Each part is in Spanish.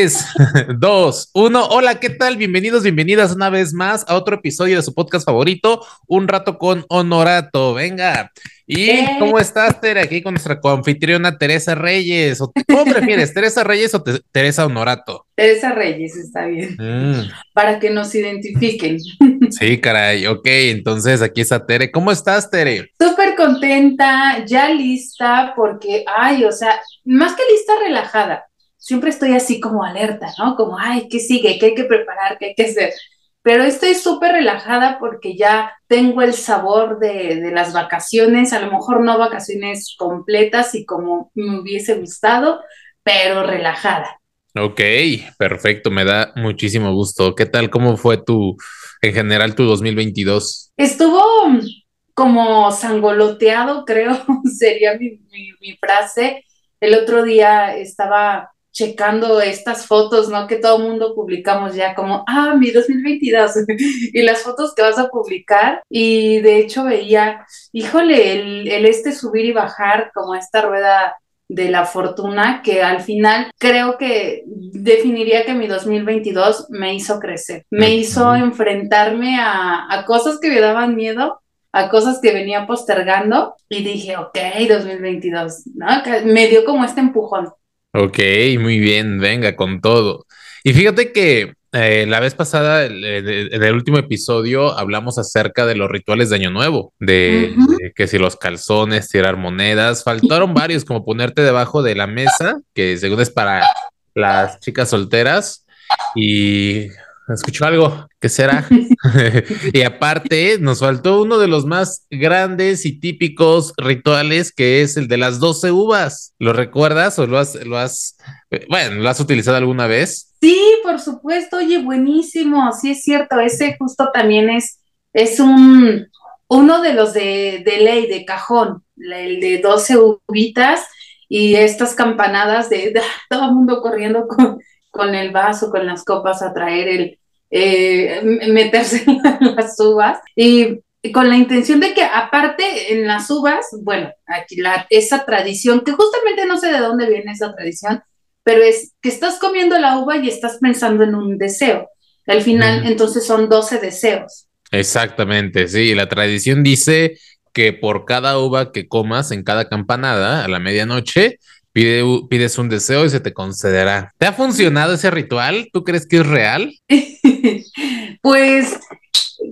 3, 2, 1. Hola, ¿qué tal? Bienvenidos, bienvenidas una vez más a otro episodio de su podcast favorito, Un Rato con Honorato. Venga. ¿Y Eh. cómo estás, Tere? Aquí con nuestra coanfitriona Teresa Reyes. ¿O ¿Cómo prefieres, Teresa Reyes o Te- Teresa Honorato? Teresa Reyes está bien, Mm, para que nos identifiquen. sí, caray. Ok, entonces aquí está Tere. ¿Cómo estás, Tere? Súper contenta, ya lista, porque, ay, o sea, más que lista, relajada. Siempre estoy así como alerta, ¿no? Como, ay, ¿qué sigue? ¿Qué hay que preparar? ¿Qué hay que hacer? Pero estoy súper relajada porque ya tengo el sabor de, de las vacaciones, a lo mejor no vacaciones completas y como me hubiese gustado, pero relajada. Ok, perfecto. Me da muchísimo gusto. ¿Qué tal? ¿Cómo fue tu, en general, tu 2022? Estuvo mm, como sangoloteado, creo, sería mi, mi- mi frase. El otro día estaba checando estas fotos, ¿no? Que todo el mundo publicamos ya como, ah, mi 2022, y las fotos que vas a publicar. Y de hecho veía, híjole, el, el este subir y bajar como esta rueda de la fortuna, que al final creo que definiría que mi 2022 me hizo crecer, me hizo enfrentarme a, a cosas que me daban miedo, a cosas que venía postergando y dije, ok, 2022, ¿no? Me dio como este empujón. Ok, muy bien, venga con todo. Y fíjate que eh, la vez pasada, el- el- en el último episodio, hablamos acerca de los rituales de Año Nuevo, de, de que si los calzones, tirar monedas, faltaron varios, como ponerte debajo de la mesa, que según es para las chicas solteras, y escucho algo, ¿qué será? Y aparte, nos faltó uno de los más grandes y típicos rituales, que es el de las 12 uvas. ¿Lo recuerdas o lo has, lo has, eh, bueno, lo has utilizado alguna vez? Sí, por supuesto, oye, buenísimo, sí es cierto, ese justo también es, es un, uno de los de, de ley, de cajón, el de 12 uvitas y estas campanadas de, de todo el mundo corriendo con, con el vaso, con las copas a traer el, eh, meterse en las uvas y, y con la intención de que aparte en las uvas, bueno, aquí la, esa tradición, que justamente no sé de dónde viene esa tradición, pero es que estás comiendo la uva y estás pensando en un deseo. Al final, Mm. entonces son 12 deseos. Exactamente, sí. La tradición dice que por cada uva que comas en cada campanada a la medianoche, pide, pides un deseo y se te concederá. ¿Te ha funcionado ese ritual? ¿Tú crees que es real? Pues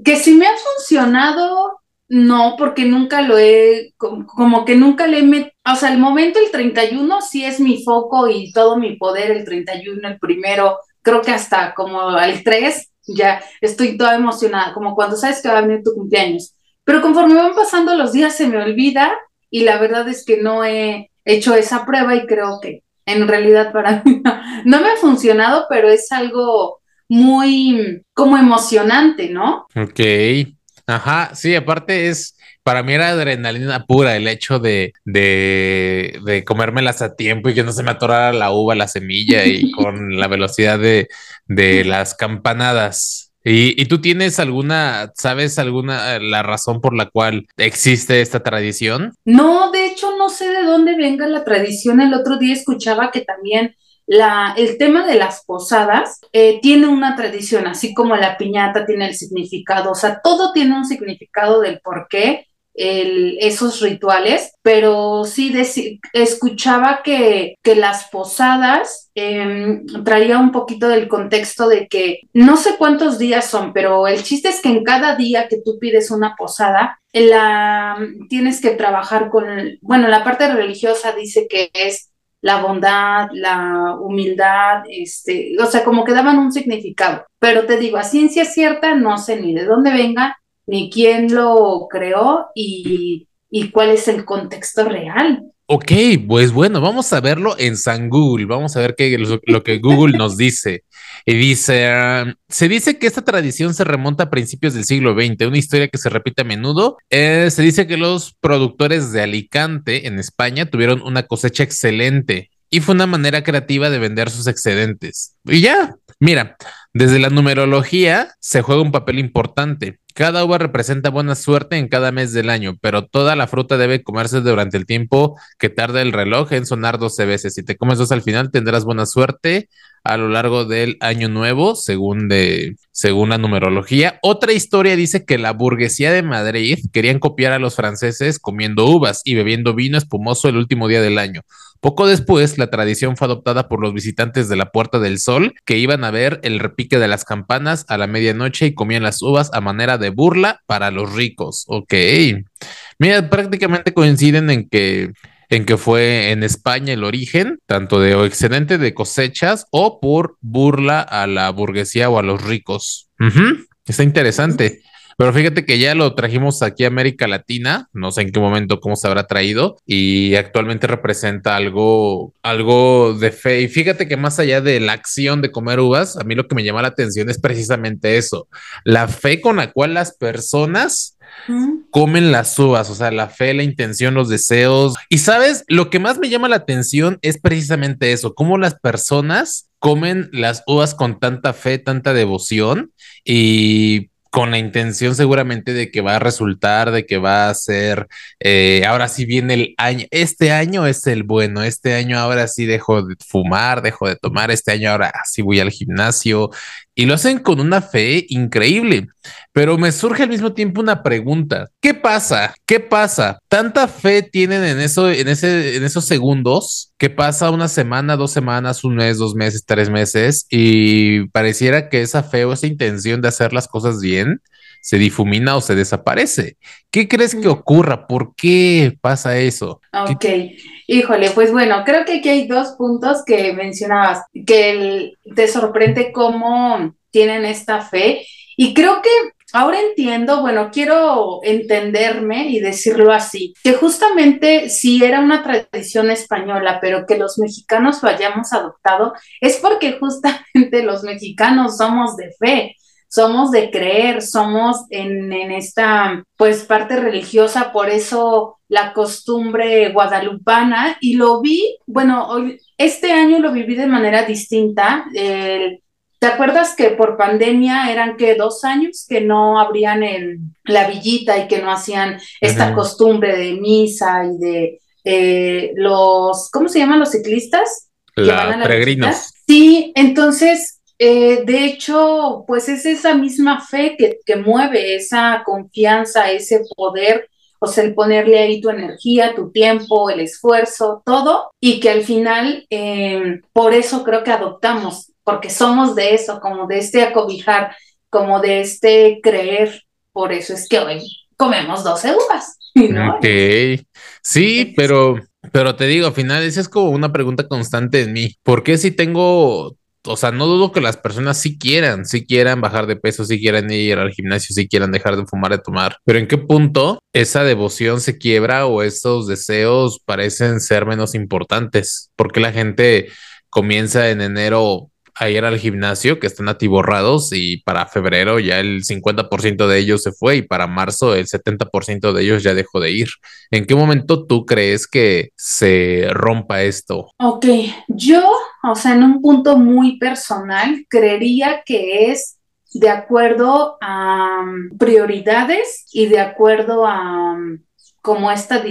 que si me ha funcionado, no, porque nunca lo he, como, que nunca le he met- o sea, el momento el 31 sí es mi foco y todo mi poder, el 31, el primero, creo que hasta como al 3 ya estoy toda emocionada, como cuando sabes que va a venir tu cumpleaños. Pero conforme van pasando los días se me olvida y la verdad es que no he hecho esa prueba y creo que en realidad para mí no, no me ha funcionado, pero es algo muy como emocionante, ¿no? Ok. Ajá, sí, aparte es, para mí era adrenalina pura el hecho de, de, de comérmelas a tiempo y que no se me atorara la uva, la semilla y con la velocidad de, de las campanadas. ¿Y, y tú tienes alguna, sabes alguna, la razón por la cual existe esta tradición? No, de hecho no sé de dónde venga la tradición. El otro día escuchaba que también la, el tema de las posadas eh, tiene una tradición, así como la piñata tiene el significado, o sea, todo tiene un significado del por qué esos rituales, pero sí escuchaba que, las posadas eh, traía un poquito del contexto de que no sé cuántos días son, pero el chiste es que en cada día que tú pides una posada, la, tienes que trabajar con, bueno, la parte religiosa dice que es la bondad, la humildad, este, o sea, como que daban un significado. Pero te digo, a ciencia cierta, no sé ni de dónde venga, ni quién lo creó y, y cuál es el contexto real. Ok, pues bueno, vamos a verlo en San Google, vamos a ver qué, lo, lo que Google nos dice. Y dice, ah, se dice que esta tradición se remonta a principios del siglo XX, una historia que se repite a menudo. Eh, se dice que los productores de Alicante, en España, tuvieron una cosecha excelente y fue una manera creativa de vender sus excedentes. Y ya, mira, desde la numerología se juega un papel importante. Cada uva representa buena suerte en cada mes del año, pero toda la fruta debe comerse durante el tiempo que tarda el reloj en sonar 12 veces. Si te comes dos al final, tendrás buena suerte a lo largo del año nuevo, según, de, según la numerología. Otra historia dice que la burguesía de Madrid querían copiar a los franceses comiendo uvas y bebiendo vino espumoso el último día del año. Poco después, la tradición fue adoptada por los visitantes de la Puerta del Sol, que iban a ver el repique de las campanas a la medianoche y comían las uvas a manera de burla para los ricos. Ok. Mira, prácticamente coinciden en que en que fue en España el origen, tanto de excedente de cosechas o por burla a la burguesía o a los ricos. Está interesante. Pero fíjate que ya lo trajimos aquí a América Latina, no sé en qué momento cómo se habrá traído y actualmente representa algo algo de fe. Y fíjate que más allá de la acción de comer uvas, a mí lo que me llama la atención es precisamente eso, la fe con la cual las personas comen las uvas, o sea, la fe, la intención, los deseos. Y sabes, lo que más me llama la atención es precisamente eso, cómo las personas comen las uvas con tanta fe, tanta devoción y con la intención seguramente de que va a resultar, de que va a ser, eh, ahora sí viene el año, este año es el bueno, este año ahora sí dejo de fumar, dejo de tomar, este año ahora sí voy al gimnasio, y lo hacen con una fe increíble. Pero me surge al mismo tiempo una pregunta. ¿Qué pasa? ¿Qué pasa? ¿Tanta fe tienen en eso, en ese, en esos segundos que pasa una semana, dos semanas, un mes, dos meses, tres meses y pareciera que esa fe o esa intención de hacer las cosas bien se difumina o se desaparece. ¿Qué crees que ocurra? ¿Por qué pasa eso? Ok, híjole, pues bueno, creo que aquí hay dos puntos que mencionabas, que te sorprende cómo tienen esta fe y creo que ahora entiendo, bueno, quiero entenderme y decirlo así, que justamente si era una tradición española, pero que los mexicanos lo hayamos adoptado, es porque justamente los mexicanos somos de fe somos de creer, somos en, esta pues parte religiosa, por eso la costumbre guadalupana y lo vi, bueno, hoy, este año lo viví de manera distinta. ¿Te acuerdas que por pandemia eran que dos años que no abrían el, la villita y que no hacían esta costumbre de misa y de eh, los, ¿cómo se llaman los ciclistas? La, peregrinos. Sí, entonces eh, de hecho, pues es esa misma fe que, que, mueve esa confianza, ese poder, o sea, el ponerle ahí tu energía, tu tiempo, el esfuerzo, todo, y que al final, eh, por eso creo que adoptamos, porque somos de eso, como de este acobijar, como de este creer, por eso es que hoy comemos 12 uvas. ¿no? Ok, sí, pero, pero te digo, al final esa es como una pregunta constante en mí. ¿Por qué si tengo o sea, no dudo que las personas sí quieran, sí quieran bajar de peso, sí quieran ir al gimnasio, sí quieran dejar de fumar, de tomar, pero ¿en qué punto esa devoción se quiebra o esos deseos parecen ser menos importantes? Porque la gente comienza en enero a ir al gimnasio que están atiborrados y para febrero ya el 50% de ellos se fue y para marzo el 70% de ellos ya dejó de ir. ¿En qué momento tú crees que se rompa esto? Ok, yo, o sea, en un punto muy personal, creería que es de acuerdo a um, prioridades y de acuerdo a um, como esta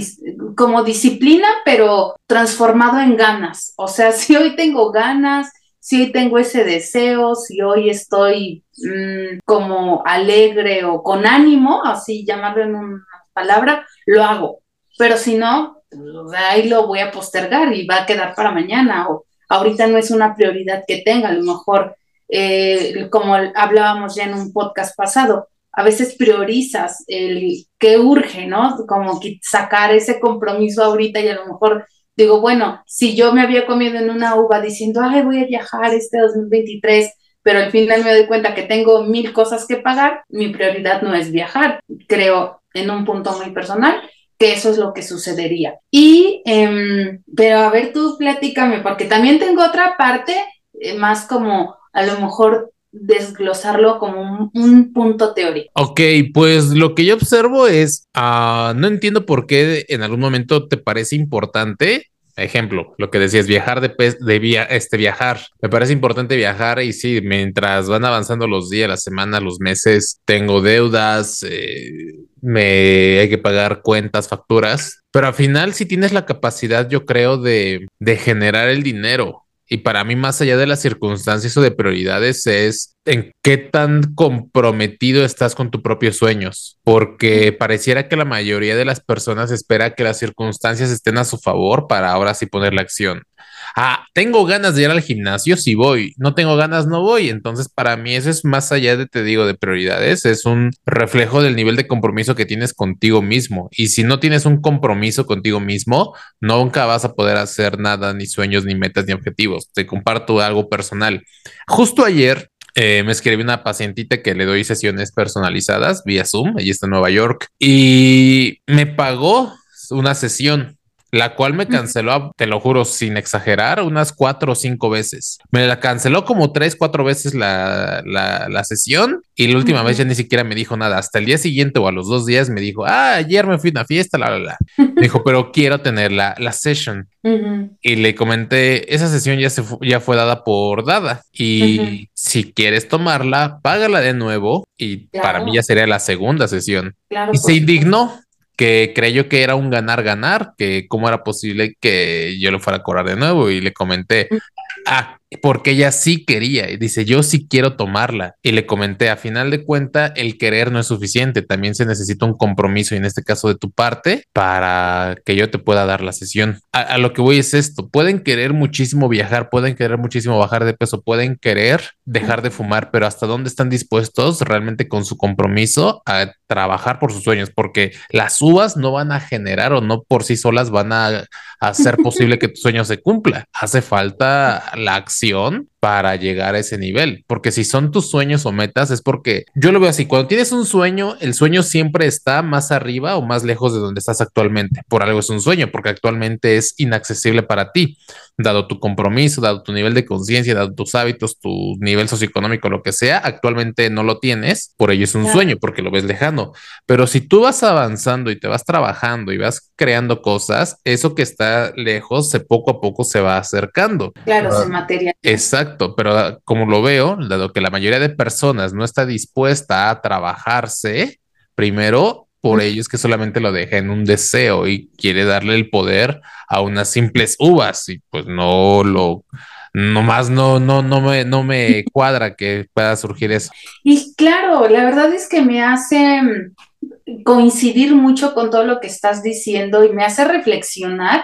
como disciplina, pero transformado en ganas. O sea, si hoy tengo ganas, si tengo ese deseo, si hoy estoy mm, como alegre o con ánimo, así llamarlo en una palabra, lo hago. Pero si no, pues, ahí lo voy a postergar y va a quedar para mañana o ahorita no es una prioridad que tenga, a lo mejor, eh, como hablábamos ya en un podcast pasado, a veces priorizas el que urge, ¿no? Como sacar ese compromiso ahorita y a lo mejor digo, bueno, si yo me había comido en una uva diciendo, ay, voy a viajar este 2023, pero al final me doy cuenta que tengo mil cosas que pagar, mi prioridad no es viajar. Creo en un punto muy personal que eso es lo que sucedería. Y, em, pero a ver, tú platícame, porque también tengo otra parte eh, más como a lo mejor desglosarlo como un, punto teórico. Ok, pues lo que yo observo es, uh, no entiendo por qué en algún momento te parece importante. Ejemplo, lo que decías, viajar de, de via este viajar. Me parece importante viajar y sí, mientras van avanzando los días, las semanas, los meses, tengo deudas, eh, me hay que pagar cuentas, facturas, pero al final si tienes la capacidad, yo creo, de, de generar el dinero Y para mí, más allá de las circunstancias o de prioridades, es en qué tan comprometido estás con tus propios sueños, porque pareciera que la mayoría de las personas espera que las circunstancias estén a su favor para ahora sí poner la acción. Ah, tengo ganas de ir al gimnasio, si voy, no tengo ganas, no voy. Entonces, para mí eso es más allá de, te digo, de prioridades, es un reflejo del nivel de compromiso que tienes contigo mismo. Y si no tienes un compromiso contigo mismo, nunca vas a poder hacer nada, ni sueños, ni metas, ni objetivos. Te comparto algo personal. Justo ayer eh, me escribí una pacientita que le doy sesiones personalizadas vía Zoom, allí está en Nueva York, y me pagó una sesión la cual me canceló, te lo juro, sin exagerar, unas cuatro o cinco veces. Me la canceló como tres, cuatro veces la, la, sesión y la última vez ya ni siquiera me dijo nada. Hasta el día siguiente o a los dos días me dijo, ah, ayer me fui a una fiesta, la, la, la. Me dijo, pero quiero tener la, la session. Y le comenté, esa sesión ya, se ya fue dada por dada y si quieres tomarla, págala de nuevo y para mí ya sería la segunda sesión. y se indignó que creyó que era un ganar-ganar, que cómo era posible que yo lo fuera a cobrar de nuevo y le comenté, ah, porque ella sí quería y dice, yo sí quiero tomarla. Y le comenté, a final de cuenta, el querer no es suficiente, también se necesita un compromiso y en este caso de tu parte para que yo te pueda dar la sesión. A, lo que voy es esto, pueden querer muchísimo viajar, pueden querer muchísimo bajar de peso, pueden querer dejar de fumar, pero hasta dónde están dispuestos realmente con su compromiso a trabajar por sus sueños, porque las uvas no van a generar o no por sí solas van a hacer posible que tu sueño se cumpla. Hace falta la acción para llegar a ese nivel. Porque si son tus sueños o metas, es porque yo lo veo así. Cuando tienes un sueño, el sueño siempre está más arriba o más lejos de donde estás actualmente. Por algo es un sueño, porque actualmente es inaccesible para ti dado tu compromiso, dado tu nivel de conciencia, dado tus hábitos, tu nivel socioeconómico, lo que sea, actualmente no lo tienes, por ello es un sueño, porque lo ves lejano. Pero si tú vas avanzando y te vas trabajando y vas creando cosas, eso que está lejos, se poco a poco se va acercando. Claro, se materializa. Exacto, pero como lo veo, dado que la mayoría de personas no está dispuesta a trabajarse, primero por ello es que solamente lo deja en un deseo y quiere darle el poder a unas simples uvas y pues no lo nomás no no no me no me cuadra que pueda surgir eso. Y claro, la verdad es que me hace mm, coincidir mucho con todo lo que estás diciendo y me hace reflexionar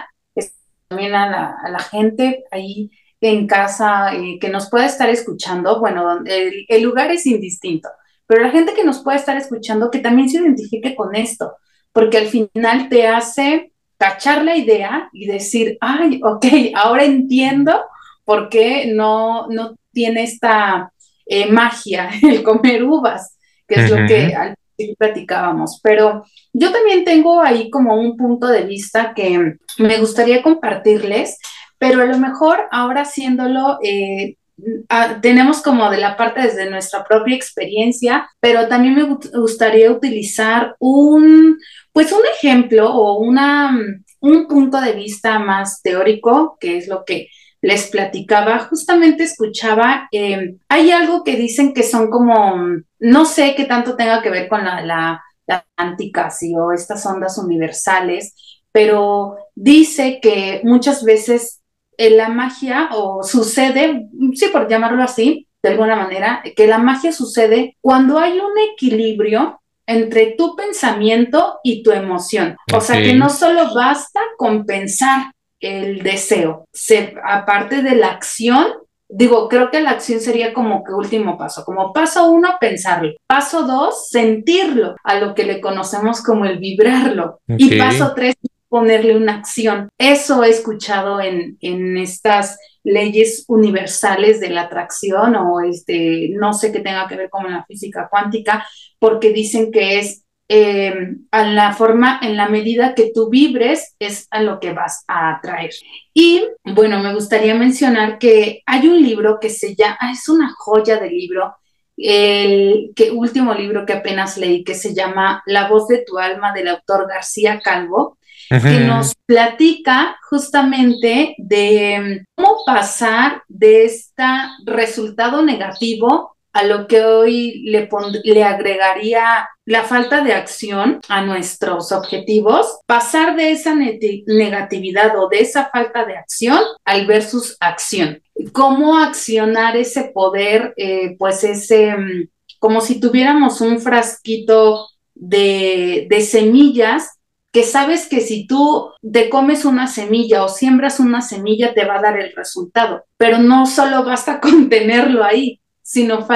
también a la, gente ahí en casa eh, que nos pueda estar escuchando. Bueno, el lugar es indistinto pero la gente que nos puede estar escuchando que también se identifique con esto, porque al final te hace cachar la idea y decir, ay, ok, ahora entiendo por qué no, no tiene esta eh, magia el comer uvas, que es lo que al principio platicábamos. Pero yo también tengo ahí como un punto de vista que me gustaría compartirles, pero a lo mejor ahora haciéndolo eh, tenemos como de la parte desde nuestra propia experiencia, pero también me gustaría utilizar un, pues un ejemplo o una, un punto de vista más teórico, que es lo que les platicaba, justamente escuchaba, em, hay algo que dicen que son como, no sé qué tanto tenga que ver con la, la, la o estas ondas universales, pero dice que muchas veces la magia o sucede, sí, por llamarlo así, de alguna manera, que la magia sucede cuando hay un equilibrio entre tu pensamiento y tu emoción. O sea que no solo basta con pensar el deseo, se, aparte de la acción, digo, creo que la acción sería como que último paso, como paso uno, pensarlo, paso dos, sentirlo, a lo que le conocemos como el vibrarlo, y paso tres, ponerle una acción. Eso he escuchado en, en estas leyes universales de la atracción o este, no sé qué tenga que ver con la física cuántica, porque dicen que es eh, a la forma, en la medida que tú vibres, es a lo que vas a atraer. Y bueno, me gustaría mencionar que hay un libro que se llama, es una joya de libro, el que, último libro que apenas leí, que se llama La voz de tu alma del autor García Calvo que nos platica justamente de cómo pasar de este resultado negativo a lo que hoy le, le agregaría la falta de acción a nuestros objetivos, pasar de esa negatividad o de esa falta de acción al versus acción. ¿Cómo accionar ese poder? Eh, pues ese, mm, como si tuviéramos un frasquito de, de semillas que sabes que si tú te comes una semilla o siembras una semilla te va a dar el resultado, pero no solo basta con tenerlo ahí, sino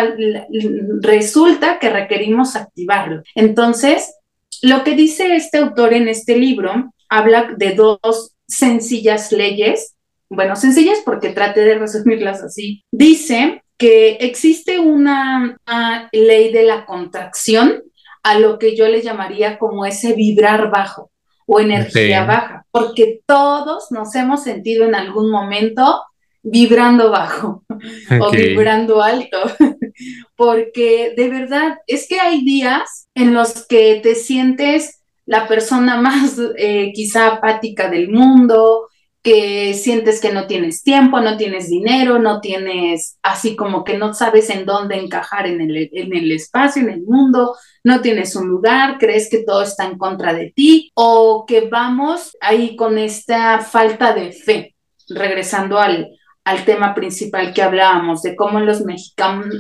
resulta que requerimos activarlo. Entonces, lo que dice este autor en este libro habla de dos sencillas leyes, bueno, sencillas porque trate de resumirlas así. Dice que existe una, una ley de la contracción a lo que yo le llamaría como ese vibrar bajo o energía baja, porque todos nos hemos sentido en algún momento vibrando bajo o vibrando alto, porque de verdad es que hay días en los que te sientes la persona más eh, quizá apática del mundo, que sientes que no tienes tiempo, no tienes dinero, no tienes, así como que no sabes en dónde encajar en el, en el espacio, en el mundo, no tienes un lugar, crees que todo está en contra de ti o que vamos ahí con esta falta de fe, regresando al, al tema principal que hablábamos, de cómo los,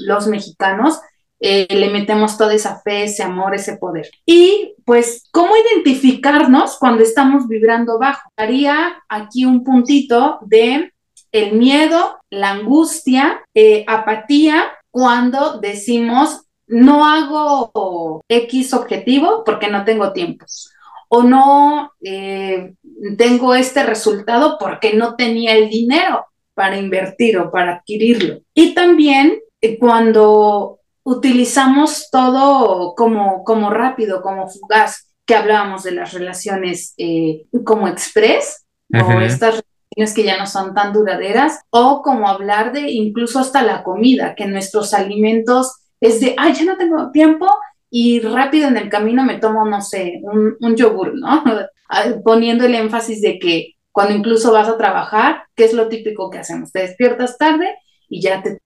los mexicanos eh, le metemos toda esa fe, ese amor, ese poder. Y pues, ¿cómo identificarnos cuando estamos vibrando bajo? Haría aquí un puntito de el miedo, la angustia, eh, apatía, cuando decimos, no hago X objetivo porque no tengo tiempo o no eh, tengo este resultado porque no tenía el dinero para invertir o para adquirirlo. Y también cuando utilizamos todo como, como rápido, como fugaz, que hablábamos de las relaciones eh, como express, o estas relaciones que ya no son tan duraderas, o como hablar de incluso hasta la comida, que nuestros alimentos es de, ay, ya no tengo tiempo y rápido en el camino me tomo, no sé, un, un yogur, ¿no? Poniendo el énfasis de que cuando incluso vas a trabajar, ¿qué es lo típico que hacemos? Te despiertas tarde y ya te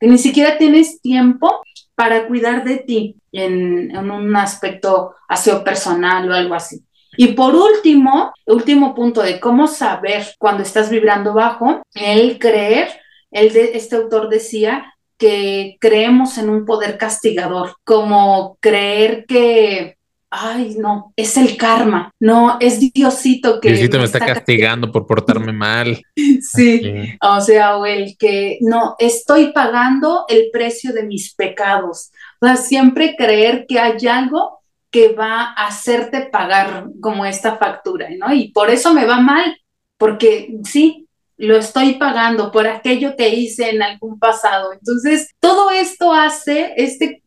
que ni siquiera tienes tiempo para cuidar de ti en, un aspecto aseo personal o algo así. Y por último, último punto de cómo saber cuando estás vibrando bajo, el creer, el de, este autor decía que creemos en un poder castigador, como creer que ay, no, es el karma, no, es Diosito que... Diosito me, está, castigando por portarme mal. sí, o sea, o el que, no, estoy pagando el precio de mis pecados. O sea, siempre creer que hay algo que va a hacerte pagar como esta factura, ¿no? Y por eso me va mal, porque sí, lo estoy pagando por aquello que hice en algún pasado. Entonces, todo esto hace este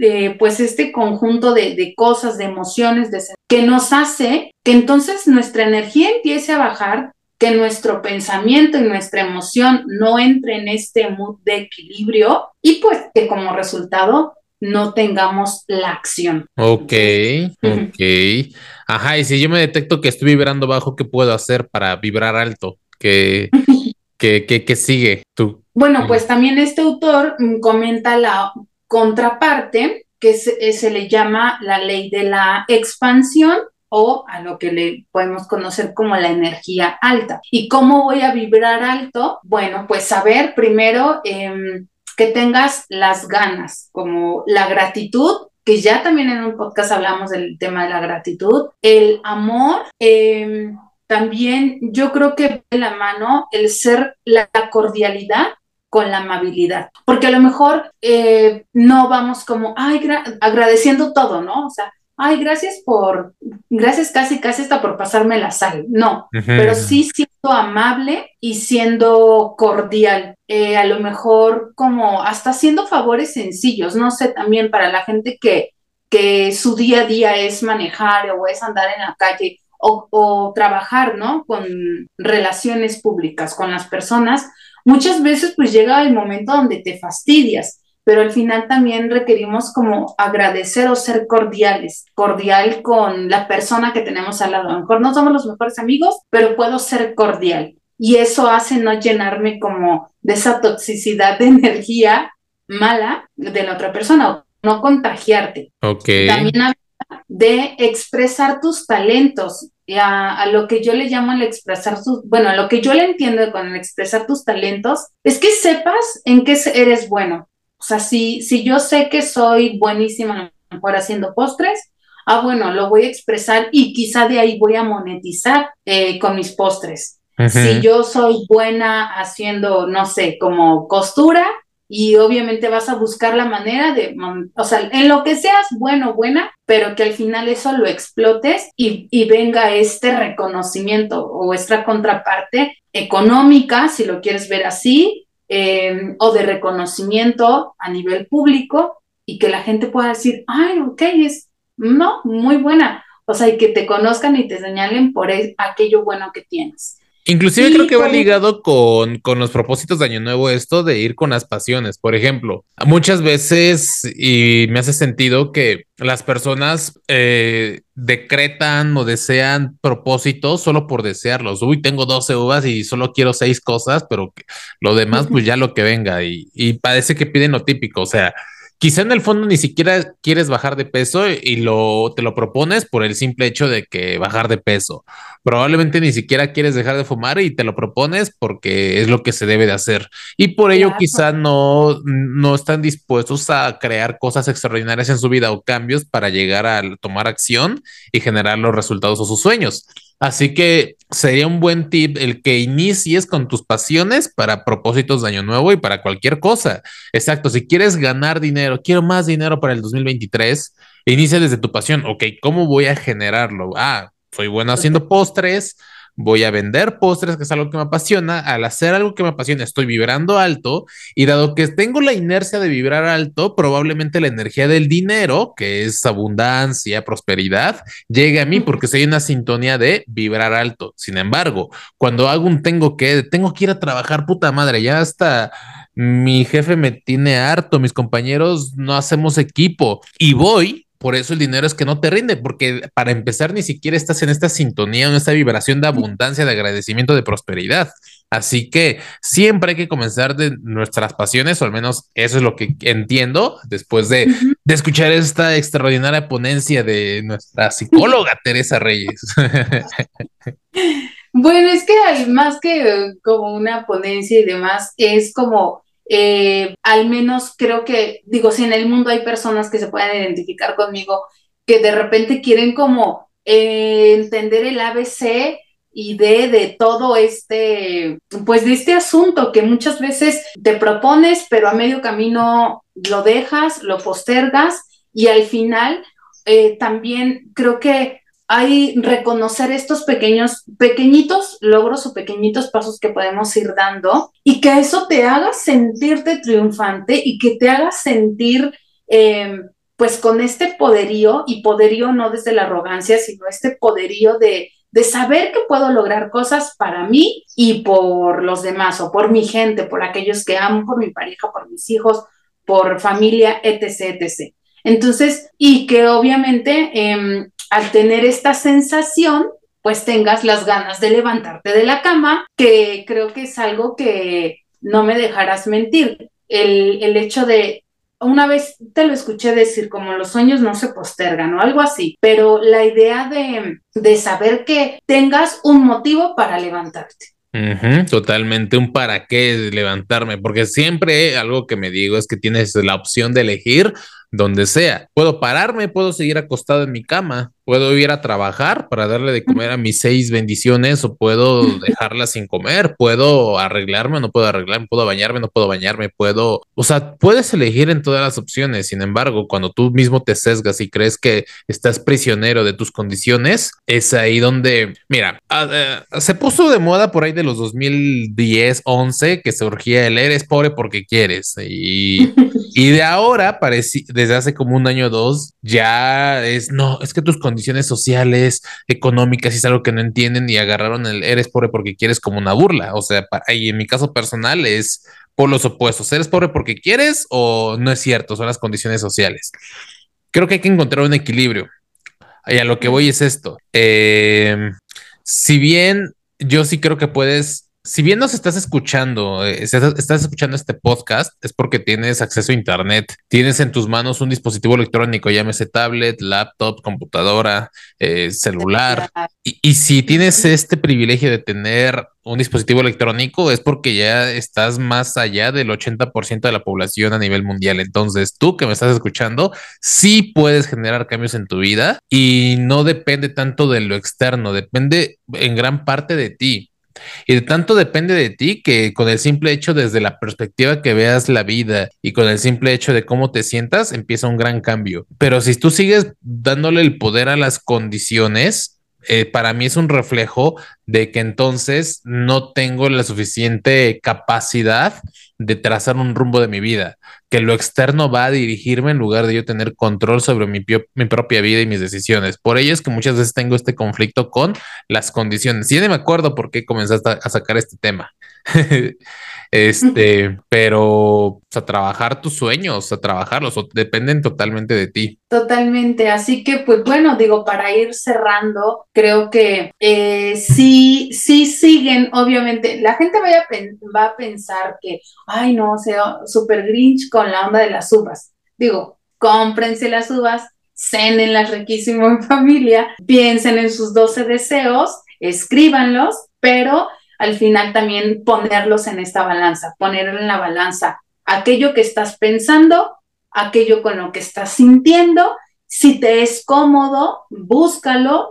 eh, pues este conjunto de, cosas, de emociones, de, que nos hace que entonces nuestra energía empiece a bajar, que nuestro pensamiento y nuestra emoción no entre en este mood de equilibrio y pues que como resultado no tengamos la acción. Ok, ok. Ajá, y si yo me detecto que estoy vibrando bajo, ¿qué puedo hacer para vibrar alto? ¿Qué, qué, sigue tú? Bueno, pues también este autor mm, comenta la contraparte que se, le llama la ley de la expansión o a lo que le podemos conocer como la energía alta. ¿Y cómo voy a vibrar alto? Bueno, pues saber primero em, que tengas las ganas, como la gratitud, que ya también en un podcast hablamos del tema de la gratitud, el amor, em, también yo creo que de la mano el ser la cordialidad con la amabilidad, porque a lo mejor eh, no vamos como, ay, agradeciendo todo, ¿no? O sea, ay, gracias por, gracias casi, casi hasta por pasarme la sal, no, pero sí siendo amable y siendo cordial, eh, a lo mejor como hasta haciendo favores sencillos, no sé, también para la gente que, que su día a día es manejar o es andar en la calle o, o trabajar, ¿no? Con relaciones públicas, con las personas, Muchas veces pues llega el momento donde te fastidias, pero al final también requerimos como agradecer o ser cordiales, cordial con la persona que tenemos al lado. A lo mejor no somos los mejores amigos, pero puedo ser cordial. Y eso hace no llenarme como de esa toxicidad de energía mala de la otra persona o no contagiarte. Ok. También habla de expresar tus talentos. A, a, lo que yo le llamo el expresar tus, bueno, a lo que yo le entiendo con el expresar tus talentos, es que sepas en qué eres bueno. O sea, si, si yo sé que soy buenísima mejor haciendo postres, ah, bueno, lo voy a expresar y quizá de ahí voy a monetizar eh, con mis postres. Si yo soy buena haciendo, no sé, como costura, y obviamente vas a buscar la manera de, o sea, en lo que seas bueno, buena, pero que al final eso lo explotes y, y venga este reconocimiento o esta contraparte económica, si lo quieres ver así, eh, o de reconocimiento a nivel público y que la gente pueda decir, ay, ok, es, no, muy buena. O sea, y que te conozcan y te señalen por aquello bueno que tienes. Inclusive creo que va ligado con, con, los propósitos de Año Nuevo esto de ir con las pasiones. Por ejemplo, muchas veces, y me hace sentido que las personas eh, decretan o desean propósitos solo por desearlos. Uy, tengo 12 uvas y solo quiero seis cosas, pero lo demás, pues ya lo que venga. Y, y parece que piden lo típico. O sea, quizá en el fondo ni siquiera quieres bajar de peso y lo, te lo propones por el simple hecho de que bajar de peso. Probablemente ni siquiera quieres dejar de fumar y te lo propones porque es lo que se debe de hacer. Y por ello quizá no, no están dispuestos a crear cosas extraordinarias en su vida o cambios para llegar a tomar acción y generar los resultados o sus sueños. Así que sería un buen tip el que inicies con tus pasiones para propósitos de año nuevo y para cualquier cosa. Exacto, si quieres ganar dinero, quiero más dinero para el 2023, inicia desde tu pasión. Ok, ¿cómo voy a generarlo? Ah, soy bueno haciendo postres, voy a vender postres, que es algo que me apasiona. Al hacer algo que me apasiona, estoy vibrando alto y dado que tengo la inercia de vibrar alto, probablemente la energía del dinero, que es abundancia, prosperidad, llegue a mí porque soy una sintonía de vibrar alto. Sin embargo, cuando hago un tengo que, tengo que ir a trabajar, puta madre, ya hasta mi jefe me tiene harto, mis compañeros no hacemos equipo y voy por eso el dinero es que no te rinde, porque para empezar ni siquiera estás en esta sintonía, en esta vibración de abundancia, de agradecimiento, de prosperidad. Así que siempre hay que comenzar de nuestras pasiones, o al menos eso es lo que entiendo después de, de escuchar esta extraordinaria ponencia de nuestra psicóloga Teresa Reyes. Bueno, es que más que como una ponencia y demás, es como eh, al menos creo que, digo, si en el mundo hay personas que se pueden identificar conmigo, que de repente quieren como eh, entender el ABC y de, de todo este, pues de este asunto que muchas veces te propones, pero a medio camino lo dejas, lo postergas y al final eh, también creo que hay reconocer estos pequeños, pequeñitos logros o pequeñitos pasos que podemos ir dando y que eso te haga sentirte triunfante y que te haga sentir em, pues con este poderío y poderío no desde la arrogancia, sino este poderío de, de saber que puedo lograr cosas para mí y por los demás o por mi gente, por aquellos que amo, por mi pareja, por mis hijos, por familia, etc., etc. Entonces, y que obviamente eh, al tener esta sensación, pues tengas las ganas de levantarte de la cama, que creo que es algo que no me dejarás mentir. El, el hecho de, una vez te lo escuché decir, como los sueños no se postergan o algo así, pero la idea de, de saber que tengas un motivo para levantarte. totalmente un para qué levantarme, porque siempre algo que me digo es que tienes la opción de elegir donde sea. Puedo pararme, puedo seguir acostado en mi cama, puedo ir a trabajar para darle de comer a mis seis bendiciones o puedo dejarla sin comer, puedo arreglarme o no puedo arreglarme, puedo bañarme, no puedo bañarme, puedo, o sea, puedes elegir en todas las opciones. Sin embargo, cuando tú mismo te sesgas y crees que estás prisionero de tus condiciones, es ahí donde, mira, ah, eh, se puso de moda por ahí de los 2010, 11 que surgía el eres pobre porque quieres y, y de ahora, parece, desde hace como un año o dos, ya es, no, es que tus condiciones condiciones sociales, económicas, y es algo que no entienden y agarraron el eres pobre porque quieres como una burla. O sea, y en mi caso personal es por los opuestos. ¿Eres pobre porque quieres o no es cierto? Son las condiciones sociales. Creo que hay que encontrar un equilibrio. Y a lo que voy es esto. Em, si bien yo sí creo que puedes si bien nos estás escuchando, eh, estás, escuchando este podcast, es porque tienes acceso a Internet, tienes en tus manos un dispositivo electrónico, llámese tablet, laptop, computadora, eh, celular. Y, y si tienes este privilegio de tener un dispositivo electrónico, es porque ya estás más allá del 80% de la población a nivel mundial. Entonces, tú que me estás escuchando, sí puedes generar cambios en tu vida y no depende tanto de lo externo, depende en gran parte de ti. Y de tanto depende de ti que con el simple hecho desde la perspectiva que veas la vida y con el simple hecho de cómo te sientas, empieza un gran cambio. Pero si tú sigues dándole el poder a las condiciones, eh, para mí es un reflejo de que entonces no tengo la suficiente capacidad de trazar un rumbo de mi vida, que lo externo va a dirigirme en lugar de yo tener control sobre mi, mi propia vida y mis decisiones. Por ello es que muchas veces tengo este conflicto con las condiciones. Y ya me acuerdo por qué comenzaste a sacar este tema. Este, pero a trabajar tus sueños, a trabajarlos, dependen totalmente de ti. Totalmente. Así que, pues bueno, digo, para ir cerrando, creo que eh, sí, sí siguen, obviamente, la gente vaya, va a pensar que, ay, no, sea súper grinch con la onda de las uvas. Digo, cómprense las uvas, cenenlas riquísimo en familia, piensen en sus 12 deseos, escríbanlos, pero al final también ponerlos en esta balanza, poner en la balanza aquello que estás pensando, aquello con lo que estás sintiendo. Si te es cómodo, búscalo,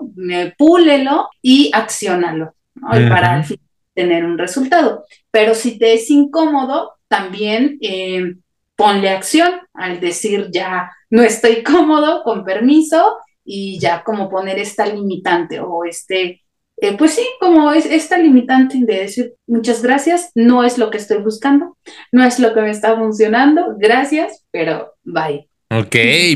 púlelo y acciónalo para al final tener un resultado. Pero si te es incómodo, también eh, ponle acción al decir ya no estoy cómodo, con permiso, y ya como poner esta limitante o este eh, pues sí, como es esta limitante de decir muchas gracias, no es lo que estoy buscando, no es lo que me está funcionando, gracias, pero bye. Ok,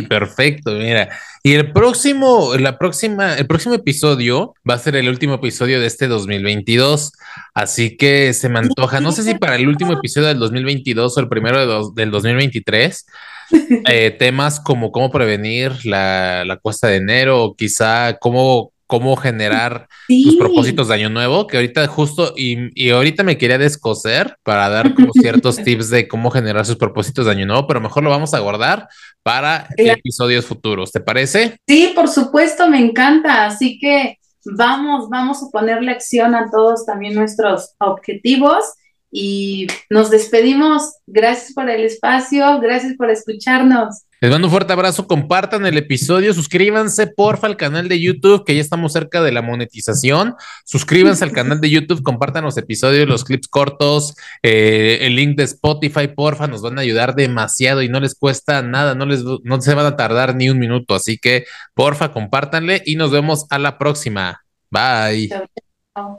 perfecto, mira. Y el próximo, la próxima, el próximo episodio va a ser el último episodio de este 2022, así que se me antoja, no sé si para el último episodio del 2022 o el primero del 2023, eh, temas como cómo prevenir la, la cuesta de enero o quizá cómo cómo generar tus propósitos de año nuevo, que ahorita justo, y, ahorita me quería descoser para dar como ciertos tips de cómo generar sus propósitos de año nuevo, pero mejor lo vamos a guardar para episodios futuros, ¿te parece? Sí, por supuesto, me encanta, así que vamos, vamos a ponerle acción a todos también nuestros objetivos y nos despedimos. Gracias por el espacio, gracias por escucharnos. Les mando un fuerte abrazo, compartan el episodio, suscríbanse porfa al canal de YouTube, que ya estamos cerca de la monetización. Suscríbanse al canal de YouTube, compartan los episodios, los clips cortos, eh, el link de Spotify, porfa, nos van a ayudar demasiado y no les cuesta nada, no les no se van a tardar ni un minuto. Así que porfa, compártanle y nos vemos a la próxima. Bye.